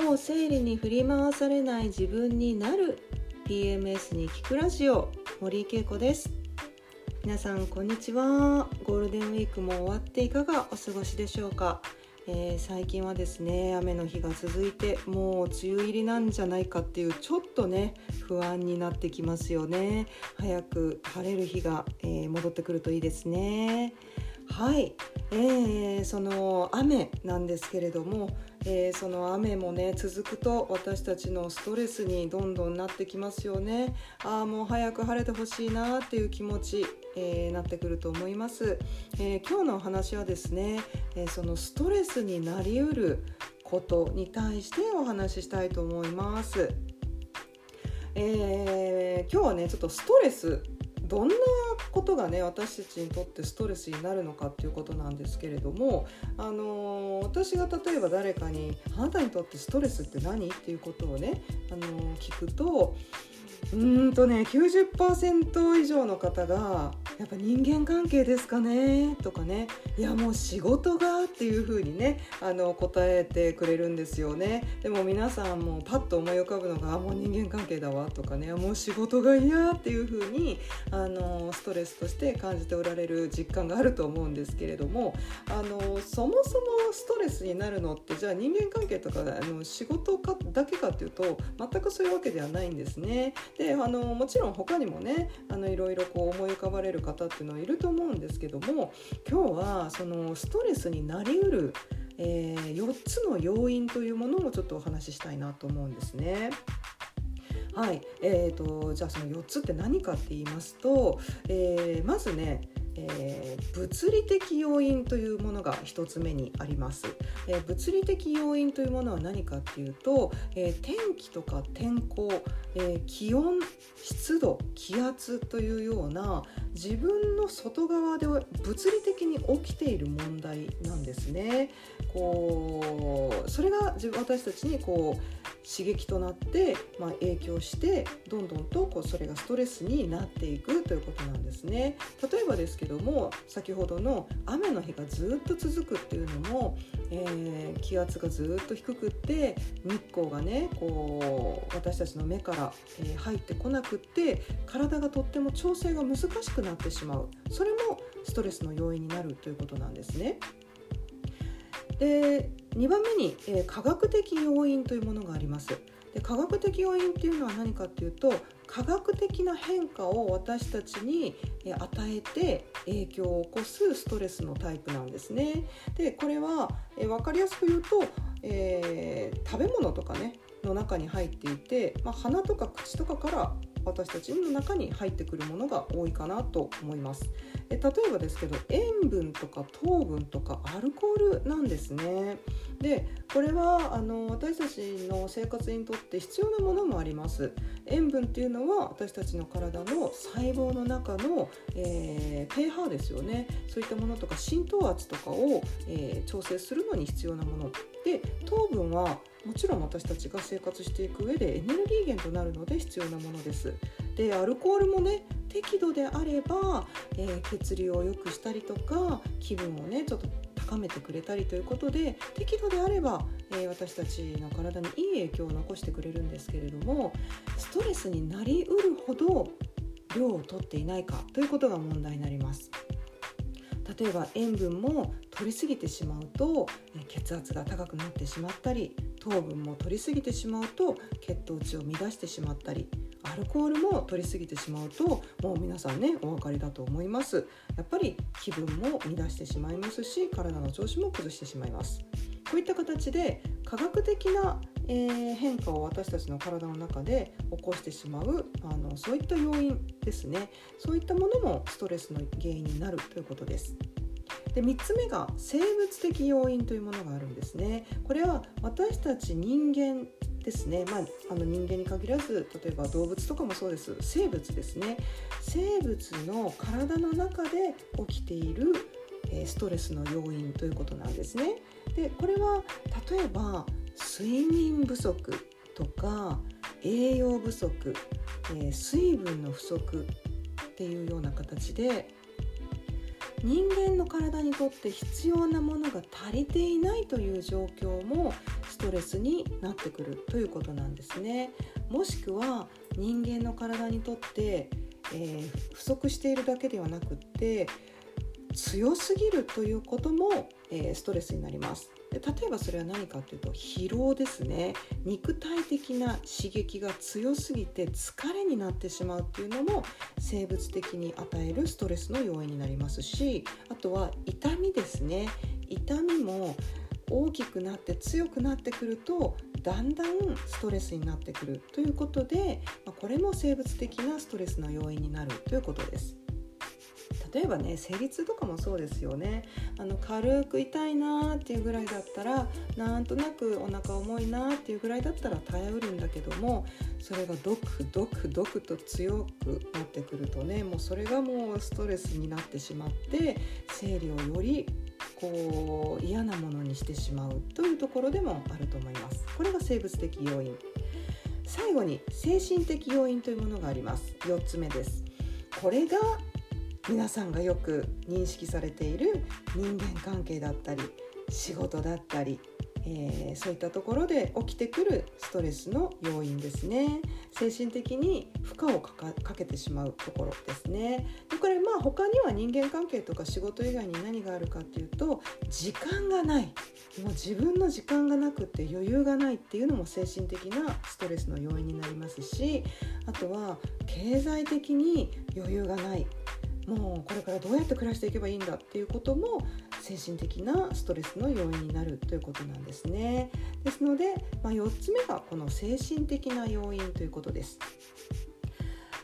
もう生理に振り回されない自分になる PMS に聞くラジオ森井恵子です。皆さんこんにちは。ゴールデンウィークも終わっていかがお過ごしでしょうか、えー、最近はですね雨の日が続いてもう梅雨入りなんじゃないかっていうちょっとね不安になってきますよね。早く晴れる日が、えー、戻ってくるといいですね。はい、えー、その雨なんですけれども、えー、その雨もね続くと私たちのストレスにどんどんなってきますよね。ああもう早く晴れてほしいなっていう気持ち、えー、なってくると思います、え今日のお話はですね、えそのストレスになりうることに対してお話ししたいと思います、え今日はねちょっとストレスどんなことがね私たちにとってストレスになるのかっていうことなんですけれども、あのー、私が例えば誰かに「あなたにとってストレスって何?」っていうことをね、あのー、聞くとうんとね90%以上の方がやっぱ人間関係ですかね？とかね。いやもう仕事がっていう風にねあの答えてくれるんですよね。でも皆さんもパッと思い浮かぶのがもう人間関係だわとかね。もう仕事が嫌っていう風にあのストレスとして感じておられる実感があると思うんですけれどもあのそもそもストレスになるのってじゃあ人間関係とかあの仕事かだけかっていうと全くそういうわけではないんですね。であのもちろん他にもねあのいろいろこう思い浮かばれる方っていうのはいると思うんですけども今日はそのストレスになりうる、えー、4つの要因というものをちょっとお話ししたいなと思うんですね。はい、えーと、じゃあその4つって何かって言いますと、えー、まずねえー、物理的要因というものが1つ目にあります、えー、物理的要因というものは何かっていうと、えー、天気とか天候、え気温湿度気圧というような自分の外側で物理的に起きている問題なんですね。こうそれが自分私たちにこう刺激となって、まあ、影響してどんどんとこうそれがストレスになっていくということなんですね。例えばですけども先ほどの雨の日がずっと続くっていうのも、えー、気圧がずっと低くって日光がねこう私たちの目から、えー、入ってこなくって体がとっても調整が難しくなってしまうそれもストレスの要因になるということなんですね。で2番目に、えー、科学的要因というものがあります。で科学的要因っていうのは何かっていうと科学的な変化を私たちに与えて影響を起こすストレスのタイプなんですね。でこれはえ分かりやすく言うと、えー、食べ物とかねの中に入っていて、まあ、鼻とか口とかから私たちの中に入ってくるものが多いかなと思います。え例えばですけど塩分とか糖分とかアルコールなんですね。でこれはあの私たちの生活にとって必要なものもあります。塩分っていうのは私たちの体の細胞の中の、えー、pH ですよね。そういったものとか浸透圧とかを、えー、調整するのに必要なもの。で糖分はもちろん私たちが生活していく上でエネルギー源となるので必要なものです。でアルコールもね適度であれば、えー、血流を良くしたりとか気分をねちょっと高めてくれたりということで適度であれば、えー、私たちの体にいい影響を残してくれるんですけれどもストレスになりうるほど量をとっていないかということが問題になります。例えば塩分も取りすぎてしまうと血圧が高くなってしまったり糖分も取りすぎてしまうと血糖値を乱してしまったりアルコールも取りすぎてしまうともう皆さんねお分かりだと思います。やっぱり気分も乱してしまいますし体の調子も崩してしまいます。こういった形で科学的な、えー、変化を私たちの体の中で起こしてしまうあのそういった要因ですね。そういったものもストレスの原因になるということです。で3つ目が生物的要因というものがあるんですね。これは私たち人間ですね、まあ、あの人間に限らず例えば動物とかもそうです。生物ですね。生物の体の中で起きているストレスの要因ということなんですね。でこれは例えば睡眠不足とか栄養不足、え、水分の不足っていうような形で人間の体にとって必要なものが足りていないという状況もストレスになってくるということなんですね。もしくは人間の体にとって、えー、不足しているだけではなくって強すぎるということも、えー、ストレスになります。で例えばそれは何かというと疲労ですね。肉体的な刺激が強すぎて疲れになってしまうっていうのも生物的に与えるストレスの要因になりますしあとは痛みですね。痛みも大きくなって強くなってくるとだんだんストレスになってくるということでこれも生物的なストレスの要因になるということです。例えばね生理痛とかもそうですよね。あの軽く痛いなーっていうぐらいだったらなんとなくお腹重いなーっていうぐらいだったら耐えうるんだけどもそれがドクドクドクと強くなってくるとねもうそれがもうストレスになってしまって生理をよりこう嫌なものにしてしまうというところでもあると思います。これが生物的要因。最後に精神的要因というものがあります。4つ目です。これが皆さんがよく認識されている人間関係だったり仕事だったり、えー、そういったところで起きてくるストレスの要因ですね。精神的に負荷をかけてしまうところですね。でこれまあ他には人間関係とか仕事以外に何があるかっていうと時間がない。もう自分の時間がなくて余裕がないっていうのも精神的なストレスの要因になりますしあとは経済的に余裕がない。もうこれからどうやって暮らしていけばいいんだっていうことも精神的なストレスの要因になるということなんですね。ですので、まあ、4つ目がこの精神的な要因ということです。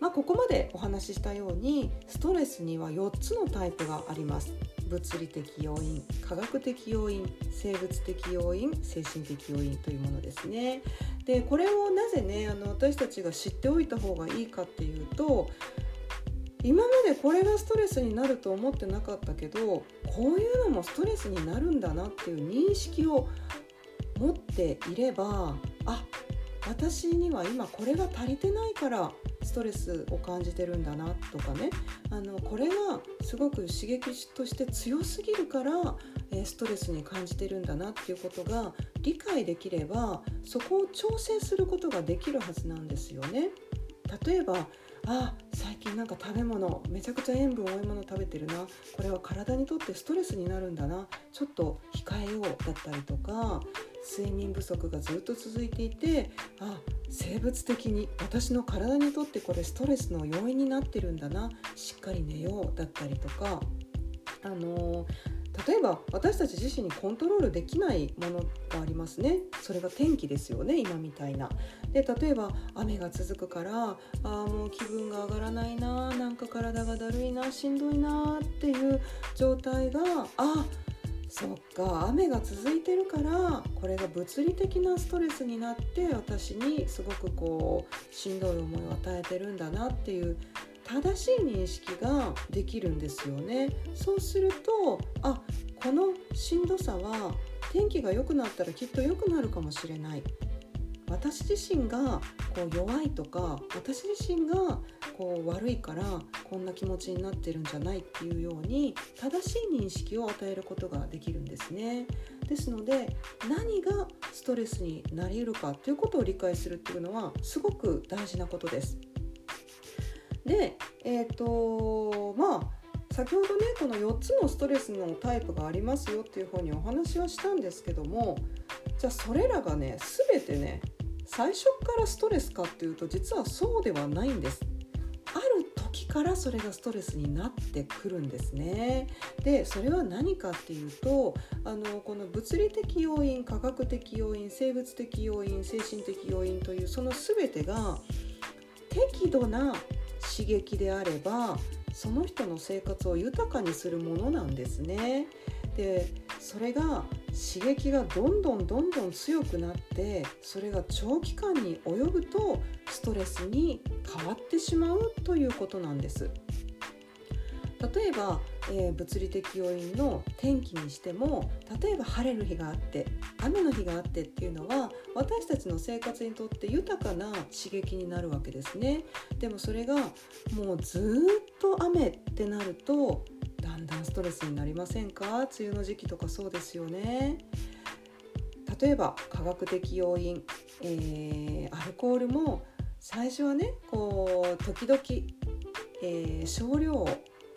まあ、ここまでお話ししたようにストレスには4つのタイプがあります。物理的要因科学的要因生物的要因精神的要因というものですね。でこれをなぜねあの私たちが知っておいた方がいいかっていうと今までこれがストレスになると思ってなかったけどこういうのもストレスになるんだなっていう認識を持っていればあ私には今これが足りてないからストレスを感じてるんだなとかねあのこれがすごく刺激として強すぎるからストレスに感じてるんだなっていうことが理解できればそこを調整することができるはずなんですよね。例えばあ最近なんか食べ物めちゃくちゃ塩分多いもの食べてるな。これは体にとってストレスになるんだな。ちょっと控えようだったりとか睡眠不足がずっと続いていてあ生物的に私の体にとってこれストレスの要因になってるんだな。しっかり寝ようだったりとか。あのー例えば私たち自身にコントロールできないものがありますね。それが天気ですよね今みたいな。で例えば雨が続くからあもう気分が上がらないななんか体がだるいなしんどいなっていう状態があそっか雨が続いてるからこれが物理的なストレスになって私にすごくこうしんどい思いを与えてるんだなっていう正しい認識ができるんですよね。そうするとあこのしんどさは天気が良くなったらきっと良くなるかもしれない。私自身がこう弱いとか私自身がこう悪いからこんな気持ちになってるんじゃないっていうように正しい認識を与えることができるんですね。ですので何がストレスになりうるかということを理解するっていうのはすごく大事なことです。でえっ、ー、とまあ先ほどねこの4つのストレスのタイプがありますよっていうふうにお話はしたんですけどもじゃあそれらがね全てね最初からストレスかっていうと実はそうではないんです。ある時からそれがストレスになってくるんですね。でそれは何かっていうとあのこの物理的要因科学的要因生物的要因精神的要因というその全てが適度な刺激であればその人の生活を豊かにするものなんですね。でそれが刺激がどんどんどんどん強くなってそれが長期間に及ぶとストレスに変わってしまうということなんです。例えば、えー、物理的要因の天気にしても例えば晴れる日があって雨の日があってっていうのは私たちの生活にとって豊かな刺激になるわけですね。でもそれがもうずっと雨ってなるとだんだんストレスになりませんか？梅雨の時期とかそうですよね。例えば科学的要因、えー、アルコールも最初はねこう時々、えー、少量を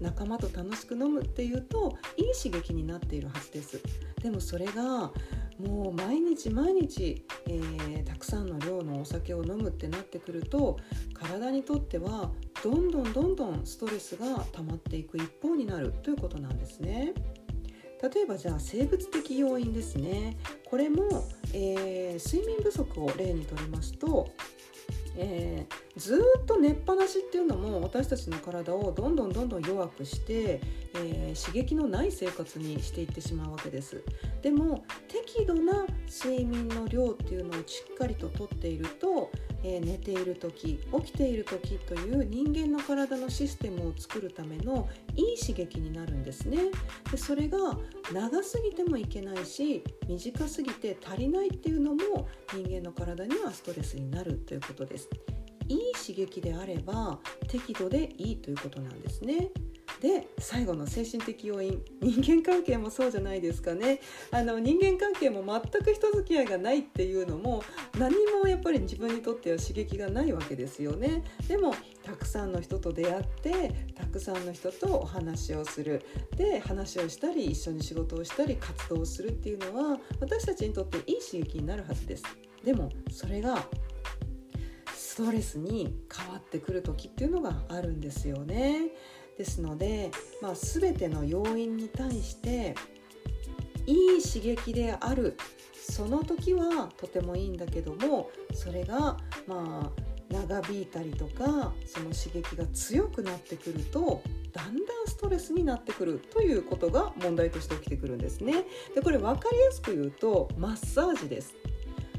仲間と楽しく飲むっていうといい刺激になっているはずです。でもそれがもう毎日毎日、えー、たくさんの量のお酒を飲むってなってくると体にとってはどんどんどんどんストレスが溜まっていく一方になるということなんですね。例えばじゃあ生物的要因ですねこれも、えー、睡眠不足を例にとりますとえー、ずっと寝っぱなしっていうのも私たちの体をどんどんどんどん弱くして、えー、刺激のない生活にしていってしまうわけです。でも適度な睡眠の量っていうのをしっかりととっていると、えー、寝ている時起きている時という人間の体のシステムを作るためのいい刺激になるんですね。でそれが長すぎてもいけないし短すぎて足りないっていうのも人間の体にはストレスになるということです。いい刺激であれば適度でいいということなんですね。で最後の精神的要因人間関係もそうじゃないですかね。あの人間関係も全く人付き合いがないっていうのも何もやっぱり自分にとっては刺激がないわけですよね。でもたくさんの人と出会ってたくさんの人とお話をする。で話をしたり一緒に仕事をしたり活動をするっていうのは私たちにとっていい刺激になるはずです。でもそれがストレスに変わってくる時っていうのがあるんですよね。ですので、まあ、全ての要因に対していい刺激であるその時はとてもいいんだけどもそれがまあ長引いたりとかその刺激が強くなってくるとだんだんストレスになってくるということが問題として起きてくるんですね。でこれ分かりやすく言うとマッサージです。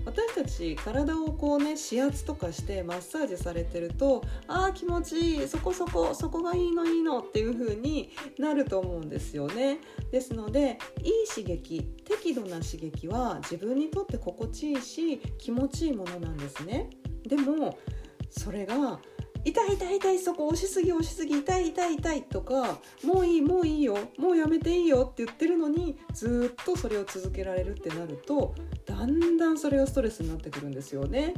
私たち体をこうね指圧とかしてマッサージされてるとああ気持ちいいそこそこそこがいいのいいのっていう風になると思うんですよね。ですのでいい刺激適度な刺激は自分にとって心地いいし気持ちいいものなんですね。でもそれが痛い痛い痛いそこ押しすぎ押しすぎ痛い痛い痛いとかもういいもういいよもうやめていいよって言ってるのにずっとそれを続けられるってなるとだんだんそれがストレスになってくるんですよね。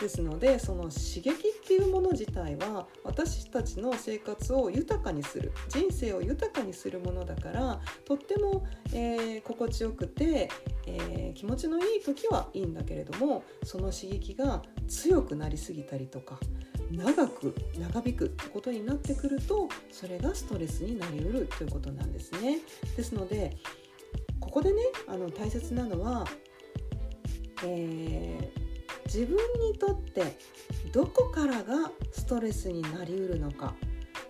ですのでその刺激っていうもの自体は私たちの生活を豊かにする人生を豊かにするものだからとっても、えー、心地よくて、えー、気持ちのいい時はいいんだけれどもその刺激が強くなりすぎたりとか長く長引くってことになってくるとそれがストレスになりうるということなんですね。ですのでここでねあの大切なのはえー、自分にとってどこからがストレスになりうるのか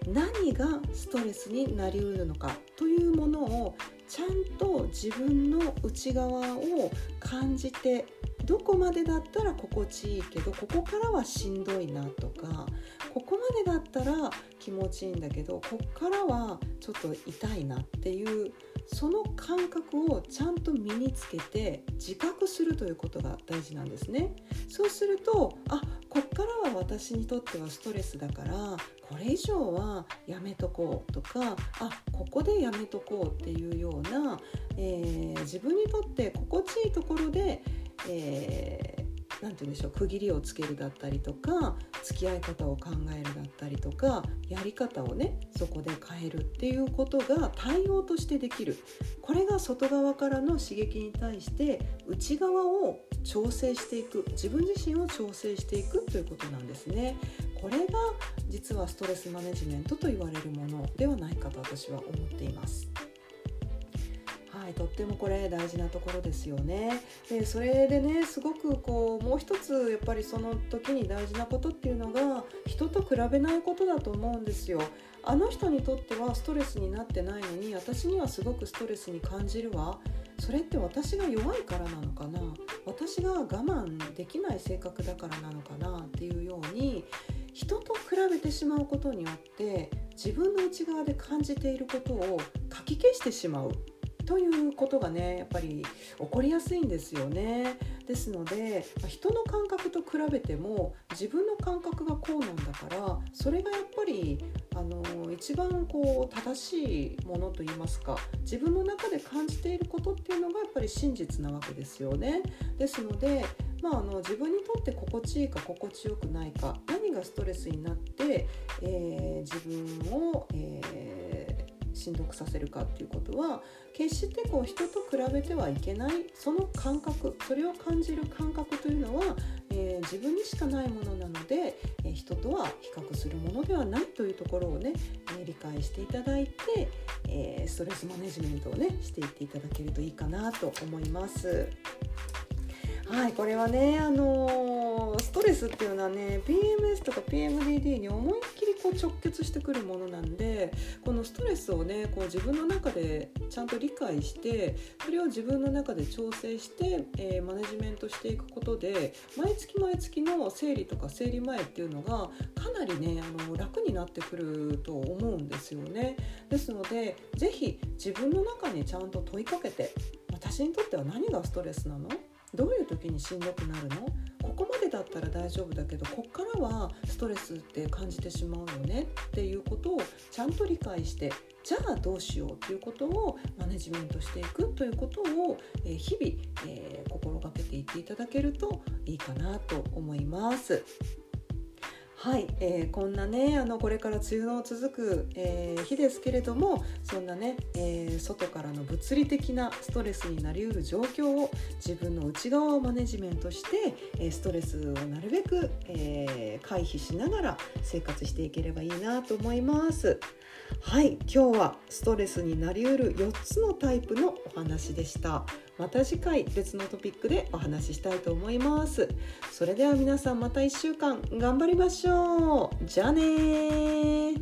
何がストレスになりうるのかというものをちゃんと自分の内側を感じてどこまでだったら心地いいけどここからはしんどいなとかここまでだったら気持ちいいんだけどこっからはちょっと痛いなっていうその感覚をちゃんと身につけて自覚するということが大事なんですね。そうするとあこっからは私にとってはストレスだからこれ以上はやめとこうとかあここでやめとこうっていうような、えー、自分にとって心地いいところで、えー何て言うんでしょう区切りをつけるだったりとか付き合い方を考えるだったりとかやり方をねそこで変えるっていうことが対応としてできるこれが外側からの刺激に対して内側を調整していく自分自身を調整していくということなんですね。これが実はストレスマネジメントと言われるものではないかと私は思っています。はい、とってもこれ大事なところですよね。でそれでねすごくこうもう一つやっぱりその時に大事なことっていうのが人と比べないことだと思うんですよ。あの人にとってはストレスになってないのに私にはすごくストレスに感じるわ。それって私が弱いからなのかな私が我慢できない性格だからなのかなっていうように人と比べてしまうことによって自分の内側で感じていることをかき消してしまうということがねやっぱり起こりやすいんですよね。ですので人の感覚と比べても自分の感覚がこうなんだからそれがやっぱりあの一番こう正しいものといいますか自分の中で感じていることっていうのがやっぱり真実なわけですよね。ですのでまあ、あの自分にとって心地いいか心地よくないか何がストレスになって、えー、自分を、えー、しんどくさせるかっていうことは決してこう人と比べてはいけないその感覚それを感じる感覚というのは、えー、自分にしかないものなので、え人とは比較するものではないというところをね、え理解していただいて、えストレスマネジメントをねしていっていただけるといいかなと思います。はいこれはねあのー、ストレスっていうのはね PMS とか PMDD に思いっこう直結してくるものなんでこのストレスをねこう自分の中でちゃんと理解してそれを自分の中で調整して、えー、マネジメントしていくことで毎月毎月の生理とか生理前っていうのがかなりねあの楽になってくると思うんですよね。ですので是非自分の中にちゃんと問いかけて私にとっては何がストレスなの？どういう時にしんどくなるの？ここまでだったら大丈夫だけどこっからはストレスって感じてしまうよねっていうことをちゃんと理解してじゃあどうしようっていうことをマネジメントしていくということを日々、えー、心がけていっていただけるといいかなと思います。はい、えー、こんなねあのこれから梅雨の続く、えー、日ですけれどもそんなね、えー、外からの物理的なストレスになりうる状況を自分の内側をマネジメントして、えストレスをなるべく、え回避しながら生活していければいいなと思います。はい今日はストレスになりうる4つのタイプのお話でしたまた次回別のトピックでお話ししたいと思います。それでは皆さんまた1週間頑張りましょう。じゃあね